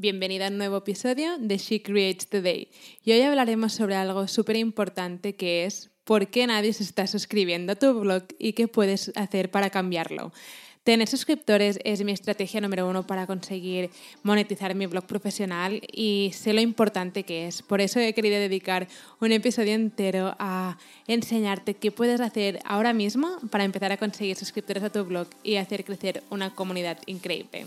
Bienvenida a un nuevo episodio de She Creates Today. Y hoy hablaremos sobre algo súper importante que es por qué nadie se está suscribiendo a tu blog y qué puedes hacer para cambiarlo. Tener suscriptores es mi estrategia número uno para conseguir monetizar mi blog profesional y sé lo importante que es. Por eso he querido dedicar un episodio entero a enseñarte qué puedes hacer ahora mismo para empezar a conseguir suscriptores a tu blog y hacer crecer una comunidad increíble.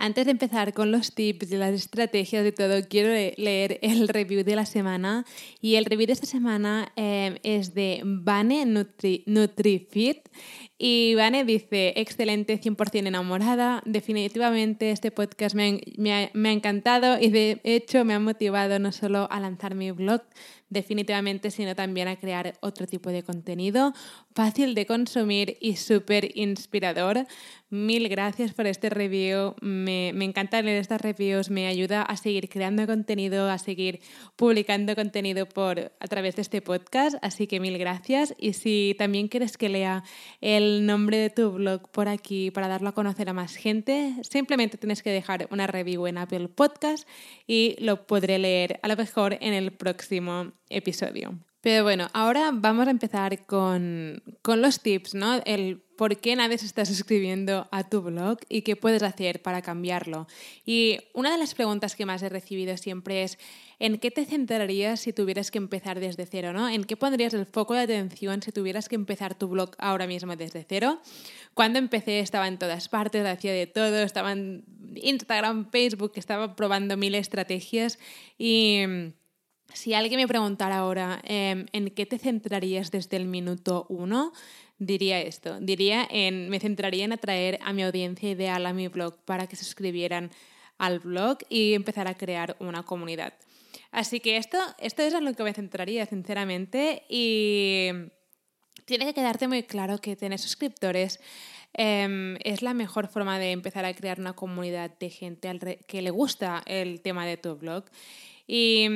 Antes de empezar con los tips y las estrategias y todo, quiero leer el review de la semana. Y el review de esta semana eh, es de Vane Nutri NutriFit. Y Vane dice, excelente, 100% enamorada. Definitivamente este podcast me me ha encantado y de hecho me ha motivado no solo a lanzar mi blog, definitivamente, sino también a crear otro tipo de contenido fácil de consumir y súper inspirador. Mil gracias por este review. Me, me encanta leer estas reviews, me ayuda a seguir creando contenido, a seguir publicando contenido por, a través de este podcast. Así que mil gracias. Y si también quieres que lea el nombre de tu blog por aquí para darlo a conocer a más gente, simplemente tienes que dejar una review en Apple Podcast y lo podré leer a lo mejor en el próximo episodio. Pero bueno, ahora vamos a empezar con, con, los tips, ¿no? El por qué nadie se está suscribiendo a tu blog y qué puedes hacer para cambiarlo. Y una de las preguntas que más he recibido siempre es, ¿en qué te centrarías si tuvieras que empezar desde cero, ¿no? ¿En qué pondrías el foco de atención si tuvieras que empezar tu blog ahora mismo desde cero? Cuando empecé estaba en todas partes, hacía de todo, estaba en Instagram, Facebook, estaba probando mil estrategias y si alguien me preguntara ahora em, en qué te centrarías desde el minuto uno, diría esto. Diría en, me centraría en atraer a mi audiencia ideal a mi blog para que se suscribieran al blog y empezar a crear una comunidad. Así que esto, esto es en lo que me centraría, sinceramente, y tiene que quedarte muy claro que tener suscriptores em, es la mejor forma de empezar a crear una comunidad de gente que le gusta el tema de tu blog. Y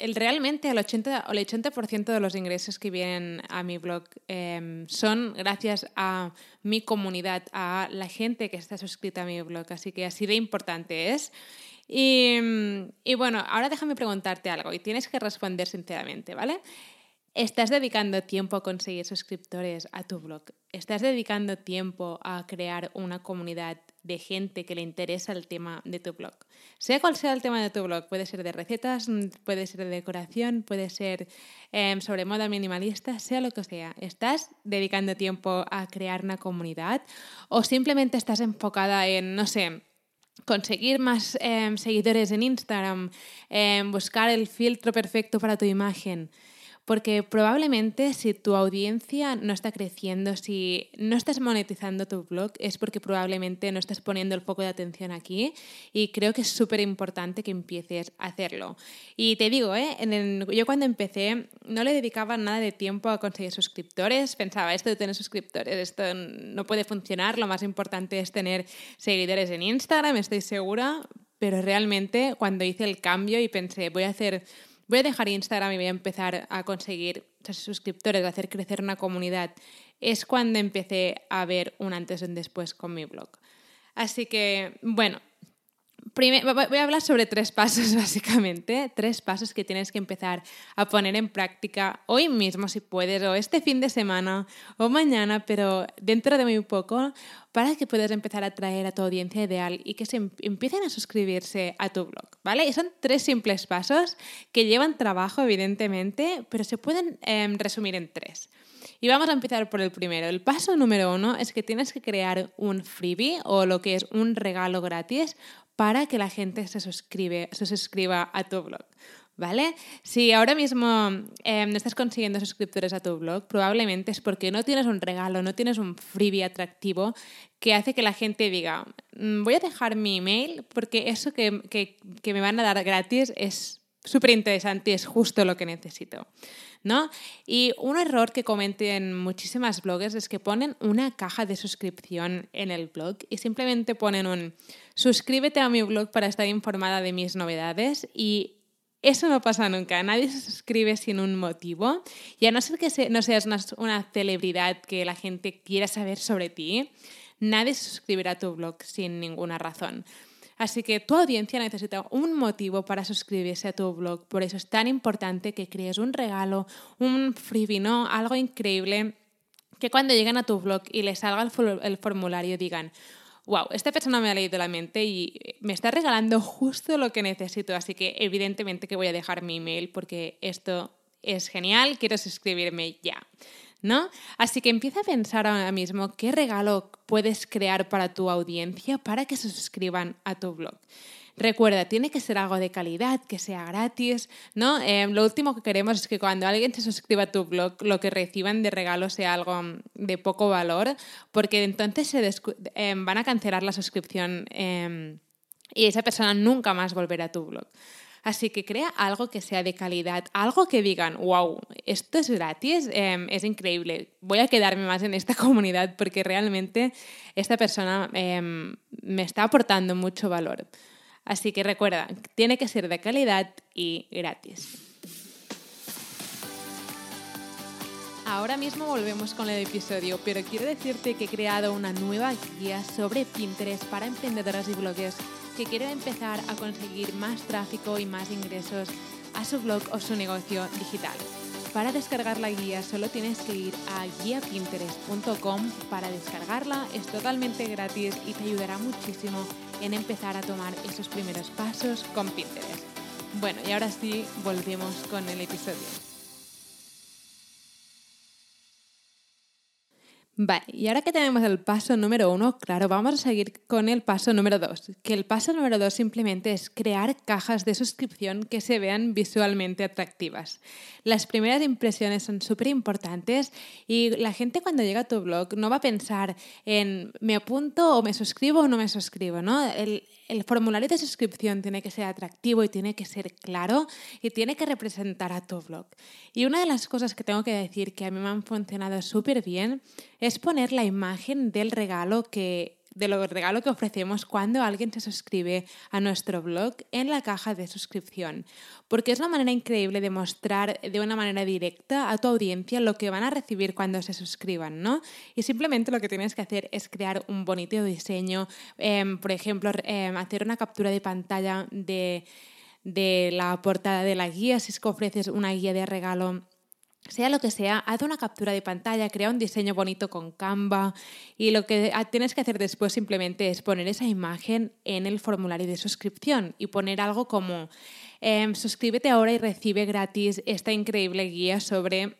el, realmente el 80%, el 80 de los ingresos que vienen a mi blog em, son gracias a mi comunidad, a la gente que está suscrita a mi blog. Así que así de importante es. Y, y bueno, ahora déjame preguntarte algo y tienes que responder sinceramente, ¿vale? ¿Estás dedicando tiempo a conseguir suscriptores a tu blog? ¿Estás dedicando tiempo a crear una comunidad de gente que le interesa el tema de tu blog? Sea cual sea el tema de tu blog, puede ser de recetas, puede ser de decoración, puede ser em, sobre moda minimalista, sea lo que sea. ¿Estás dedicando tiempo a crear una comunidad o simplemente estás enfocada en, no sé, conseguir más em, seguidores en Instagram, em, buscar el filtro perfecto para tu imagen? Porque probablemente si tu audiencia no está creciendo, si no estás monetizando tu blog, es porque probablemente no estás poniendo el foco de atención aquí y creo que es súper importante que empieces a hacerlo. Y te digo, ¿eh? yo cuando empecé no le dedicaba nada de tiempo a conseguir suscriptores, pensaba, esto de tener suscriptores, esto no puede funcionar, lo más importante es tener seguidores en Instagram, estoy segura, pero realmente cuando hice el cambio y pensé, voy a hacer voy a dejar Instagram y voy a empezar a conseguir suscriptores, a hacer crecer una comunidad, es cuando empecé a ver un antes y un después con mi blog. Así que, bueno, voy a hablar sobre tres pasos, básicamente. Tres pasos que tienes que empezar a poner en práctica hoy mismo, si puedes, o este fin de semana, o mañana, pero dentro de muy poco, para que puedas empezar a atraer a tu audiencia ideal y que se em-, empiecen a suscribirse a tu blog, ¿vale? Y son tres simples pasos que llevan trabajo, evidentemente, pero se pueden em, resumir en tres. Y vamos a empezar por el primero. El paso número uno es que tienes que crear un freebie o lo que es un regalo gratis para que la gente se, suscribe, se suscriba a tu blog. ¿Vale? Si ahora mismo eh, no estás consiguiendo suscriptores a tu blog, probablemente es porque no tienes un regalo, no tienes un freebie atractivo que hace que la gente diga, mm, voy a dejar mi email porque eso que, que, que me van a dar gratis es súper interesante y es justo lo que necesito. ¿No? Y un error que cometen muchísimas bloggers es que ponen una caja de suscripción en el blog y simplemente ponen un suscríbete a mi blog para estar informada de mis novedades y eso no pasa nunca. Nadie se suscribe sin un motivo. Y a no ser que no seas una, una, celebridad que la gente quiera saber sobre ti, nadie se suscribirá a tu blog sin ninguna razón. Así que tu audiencia necesita un motivo para suscribirse a tu blog. Por eso es tan importante que crees un regalo, un freebie, ¿no? Algo increíble que cuando lleguen a tu blog y les salga el, formulario digan, wow, esta persona me ha leído la mente y me está regalando justo lo que necesito, así que evidentemente que voy a dejar mi email porque esto es genial, quiero suscribirme ya. ¿No? Así que empieza a pensar ahora mismo qué regalo puedes crear para tu audiencia para que se suscriban a tu blog. Recuerda, tiene que ser algo de calidad, que sea gratis, ¿no? Eh, lo último que queremos es que cuando alguien se suscriba a tu blog, lo que reciban de regalo sea algo de poco valor, porque entonces se eh, van a cancelar la suscripción eh, y esa persona nunca más volverá a tu blog. Así que crea algo que sea de calidad, algo que digan, wow, esto es gratis, em, es increíble, voy a quedarme más en esta comunidad porque realmente esta persona em, me está aportando mucho valor. Así que recuerda, tiene que ser de calidad y gratis. Ahora mismo volvemos con el episodio, pero quiero decirte que he creado una nueva guía sobre Pinterest para emprendedoras y bloggers que quieren empezar a conseguir más tráfico y más ingresos a su blog o su negocio digital. Para descargar la guía solo tienes que ir a guiapinterest.com para descargarla, es totalmente gratis y te ayudará muchísimo en empezar a tomar esos primeros pasos con Pinterest. Bueno, y ahora sí, volvemos con el episodio. Vale, y ahora que tenemos el paso número uno, claro, vamos a seguir con el paso número dos. Que el paso número dos simplemente es crear cajas de suscripción que se vean visualmente atractivas. Las primeras impresiones son súper importantes y la gente cuando llega a tu blog no va a pensar en me apunto o me suscribo o no me suscribo, ¿no? El, el formulario de suscripción tiene que ser atractivo y tiene que ser claro y tiene que representar a tu blog. Y una de las cosas que tengo que decir que a mí me han funcionado súper bien es poner la imagen del regalo que de lo regalo que ofrecemos cuando alguien se suscribe a nuestro blog en la caja de suscripción, porque es una manera increíble de mostrar de una manera directa a tu audiencia lo que van a recibir cuando se suscriban, ¿no? Y simplemente lo que tienes que hacer es crear un bonito diseño, em, por ejemplo, em, hacer una captura de pantalla de, de la portada de la guía, si es que ofreces una guía de regalo sea lo que sea, haz una captura de pantalla, crea un diseño bonito con Canva y lo que tienes que hacer después simplemente es poner esa imagen en el formulario de suscripción y poner algo como em, suscríbete ahora y recibe gratis esta increíble guía sobre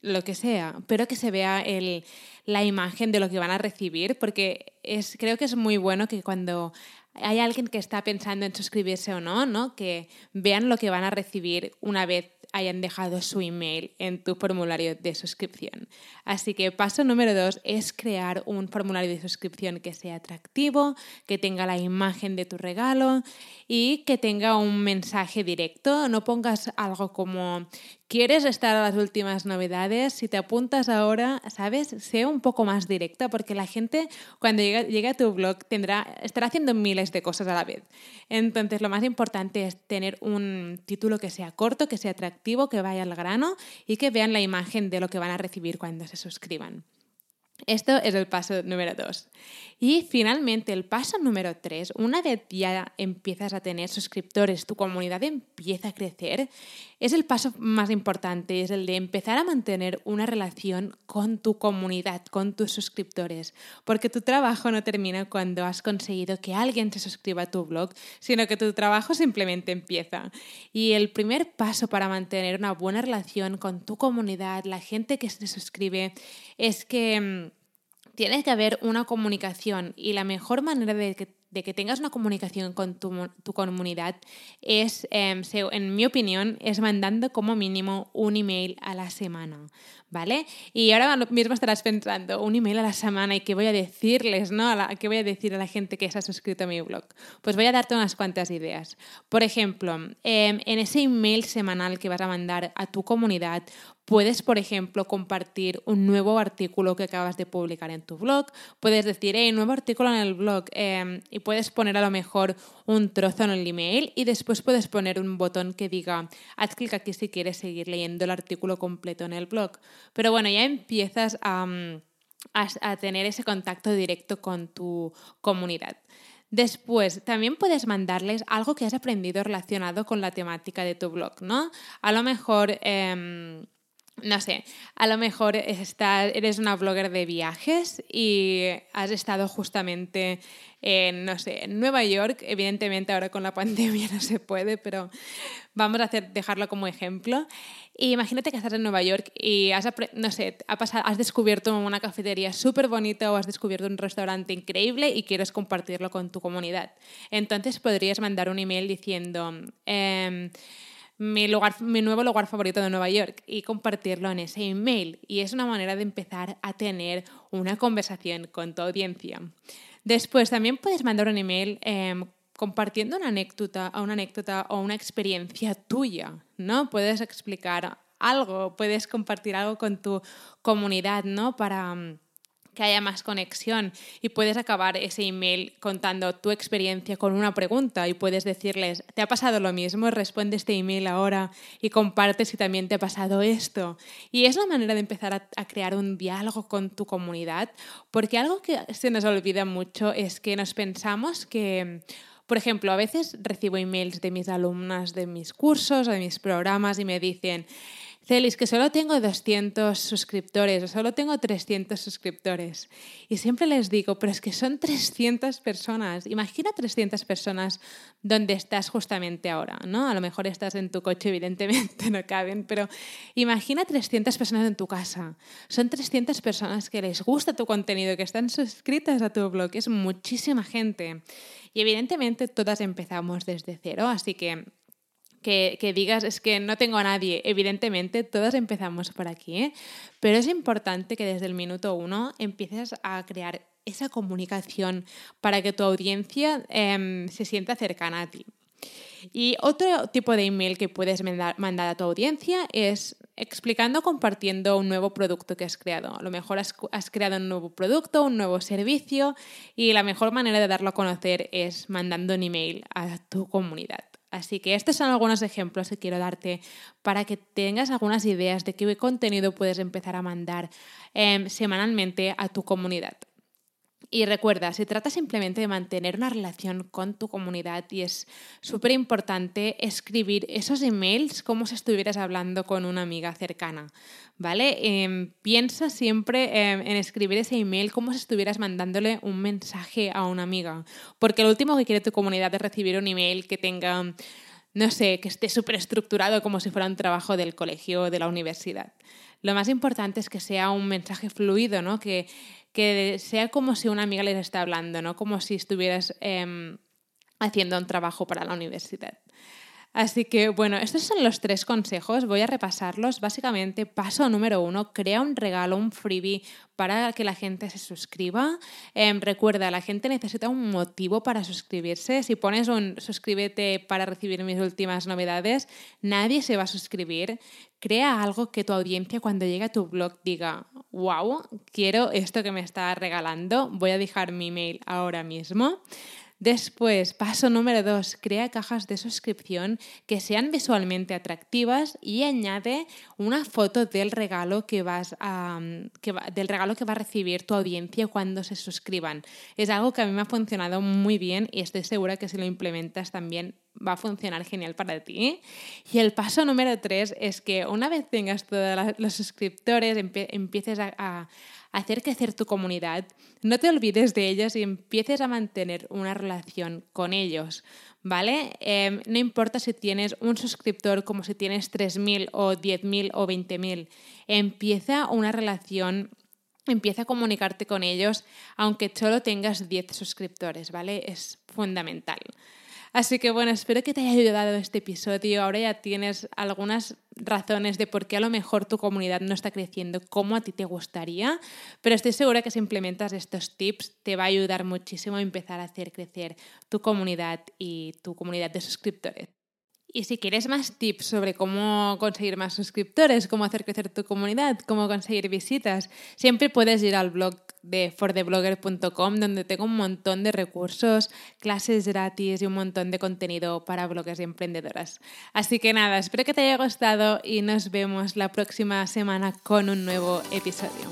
lo que sea, pero que se vea el, la imagen de lo que van a recibir, porque es, creo que es muy bueno que cuando hay alguien que está pensando en suscribirse o no, ¿no? que vean lo que van a recibir una vez hayan dejado su email en tu formulario de suscripción. Así que paso número dos es crear un formulario de suscripción que sea atractivo, que tenga la imagen de tu regalo y que tenga un mensaje directo. No pongas algo como quieres estar a las últimas novedades, si te apuntas ahora, ¿sabes? Sé un poco más directa porque la gente cuando llegue, a tu blog tendrá, estará haciendo miles de cosas a la vez. Entonces lo más importante es tener un título que sea corto, que sea atractivo, que vaya al grano y que vean la imagen de lo que van a recibir cuando se suscriban. Esto es el paso número dos. Y finalmente, el paso número tres, una vez ya empiezas a tener suscriptores, tu comunidad empieza a crecer, es el paso más importante, es el de empezar a mantener una relación con tu comunidad, con tus suscriptores, porque tu trabajo no termina cuando has conseguido que alguien se suscriba a tu blog, sino que tu trabajo simplemente empieza. Y el primer paso para mantener una buena relación con tu comunidad, la gente que se suscribe, es que mm, tiene que haber una comunicación y la mejor manera de que que tengas una comunicación con tu, comunidad es, em, en mi opinión, es mandando como mínimo un email a la semana, ¿vale? Y ahora mismo estarás pensando, un email a la semana y qué voy a decirles, ¿no? ¿Qué voy a decir a la gente que se ha suscrito a mi blog? Pues voy a darte unas cuantas ideas. Por ejemplo, em, en ese email semanal que vas a mandar a tu comunidad, Puedes, por ejemplo, compartir un nuevo artículo que acabas de publicar en tu blog. Puedes decir, hey, nuevo artículo en el blog. Em, y puedes poner a lo mejor un trozo en el email y después puedes poner un botón que diga, haz clic aquí si quieres seguir leyendo el artículo completo en el blog. Pero bueno, ya empiezas a, a tener ese contacto directo con tu comunidad. Después, también puedes mandarles algo que has aprendido relacionado con la temática de tu blog, ¿no? A lo mejor... Em, no sé, a lo mejor eres una blogger de viajes y has estado justamente en, no sé, en Nueva York. Evidentemente ahora con la pandemia no se puede, pero vamos a hacer, dejarlo como ejemplo. Y imagínate que estás en Nueva York y has, no sé, has descubierto una cafetería súper bonita o has descubierto un restaurante increíble y quieres compartirlo con tu comunidad. Entonces podrías mandar un email diciendo... Em, mi, lugar, mi nuevo lugar favorito de Nueva York y compartirlo en ese email. Y es una manera de empezar a tener una conversación con tu audiencia. Después también puedes mandar un email em, compartiendo una anécdota, una anécdota o una experiencia tuya, ¿no? Puedes explicar algo, puedes compartir algo con tu comunidad, ¿no? Para que haya más conexión y puedes acabar ese email contando tu experiencia con una pregunta y puedes decirles, ¿te ha pasado lo mismo? Responde este email ahora y comparte si también te ha pasado esto. Y es la manera de empezar a, a crear un diálogo con tu comunidad, porque algo que se nos olvida mucho es que nos pensamos que... Por ejemplo, a veces recibo emails de mis alumnas de mis cursos o de mis programas y me dicen, Celis, que solo tengo 200 suscriptores o solo tengo 300 suscriptores. Y siempre les digo, pero es que son 300 personas. Imagina 300 personas donde estás justamente ahora, ¿no? A lo mejor estás en tu coche, evidentemente no caben, pero imagina 300 personas en tu casa. Son 300 personas que les gusta tu contenido, que están suscritas a tu blog. Es muchísima gente. Y evidentemente todas empezamos desde cero, así que que, digas es que no tengo a nadie. Evidentemente, todos empezamos por aquí, ¿eh? pero es importante que desde el minuto uno empieces a crear esa comunicación para que tu audiencia em, se sienta cercana a ti. Y otro tipo de email que puedes mandar a tu audiencia es explicando, compartiendo un nuevo producto que has creado. A lo mejor has, has, creado un nuevo producto, un nuevo servicio y la mejor manera de darlo a conocer es mandando un email a tu comunidad. Así que estos son algunos ejemplos que quiero darte para que tengas algunas ideas de qué contenido puedes empezar a mandar em, semanalmente a tu comunidad. Y recuerda, se trata simplemente de mantener una relación con tu comunidad y es súper importante escribir esos emails como si estuvieras hablando con una amiga cercana, ¿vale? Em, piensa siempre em, en escribir ese email como si estuvieras mandándole un mensaje a una amiga, porque lo último que quiere tu comunidad es recibir un email que tenga, no sé, que esté súper estructurado como si fuera un trabajo del colegio o de la universidad. Lo más importante es que sea un mensaje fluido, ¿no? Que que sea como si una amiga les está hablando, no como si estuvieras em, haciendo un trabajo para la universidad. Así que bueno, estos son los tres consejos, voy a repasarlos. Básicamente, paso número uno, crea un regalo, un freebie para que la gente se suscriba. Em, recuerda, la gente necesita un motivo para suscribirse. Si pones un suscríbete para recibir mis últimas novedades, nadie se va a suscribir. Crea algo que tu audiencia cuando llegue a tu blog diga, wow, quiero esto que me está regalando, voy a dejar mi email ahora mismo. Después, paso número dos, crea cajas de suscripción que sean visualmente atractivas y añade una foto del regalo que vas a, del regalo que va a recibir tu audiencia cuando se suscriban. Es algo que a mí me ha funcionado muy bien y estoy segura que si lo implementas también va a funcionar genial para ti. Y el paso número tres es que una vez tengas todos los suscriptores, empieces a hacer crecer tu comunidad, no te olvides de ellos y empieces a mantener una relación con ellos, ¿vale? Em, no importa si tienes un suscriptor como si tienes 3.000 o 10.000 o 20.000, empieza una relación empieza a comunicarte con ellos aunque solo tengas 10 suscriptores, ¿vale? Es fundamental. Así que bueno, espero que te haya ayudado este episodio. Ahora ya tienes algunas razones de por qué a lo mejor tu comunidad no está creciendo como a ti te gustaría, pero estoy segura que si implementas estos tips te va a ayudar muchísimo a empezar a hacer crecer tu comunidad y tu comunidad de suscriptores. Y si quieres más tips sobre cómo conseguir más suscriptores, cómo hacer crecer tu comunidad, cómo conseguir visitas, siempre puedes ir al blog de fortheblogger.com donde tengo un montón de recursos, clases gratis y un montón de contenido para bloggers y emprendedoras. Así que nada, espero que te haya gustado y nos vemos la próxima semana con un nuevo episodio.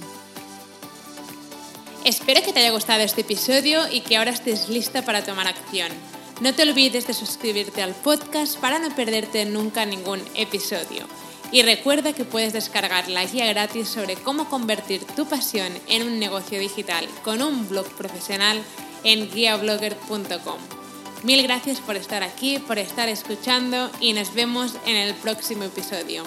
Espero que te haya gustado este episodio y que ahora estés lista para tomar acción. No te olvides de suscribirte al podcast para no perderte nunca ningún episodio. Y recuerda que puedes descargar la guía gratis sobre cómo convertir tu pasión en un negocio digital con un blog profesional en guiablogger.com. Mil gracias por estar aquí, por estar escuchando y nos vemos en el próximo episodio.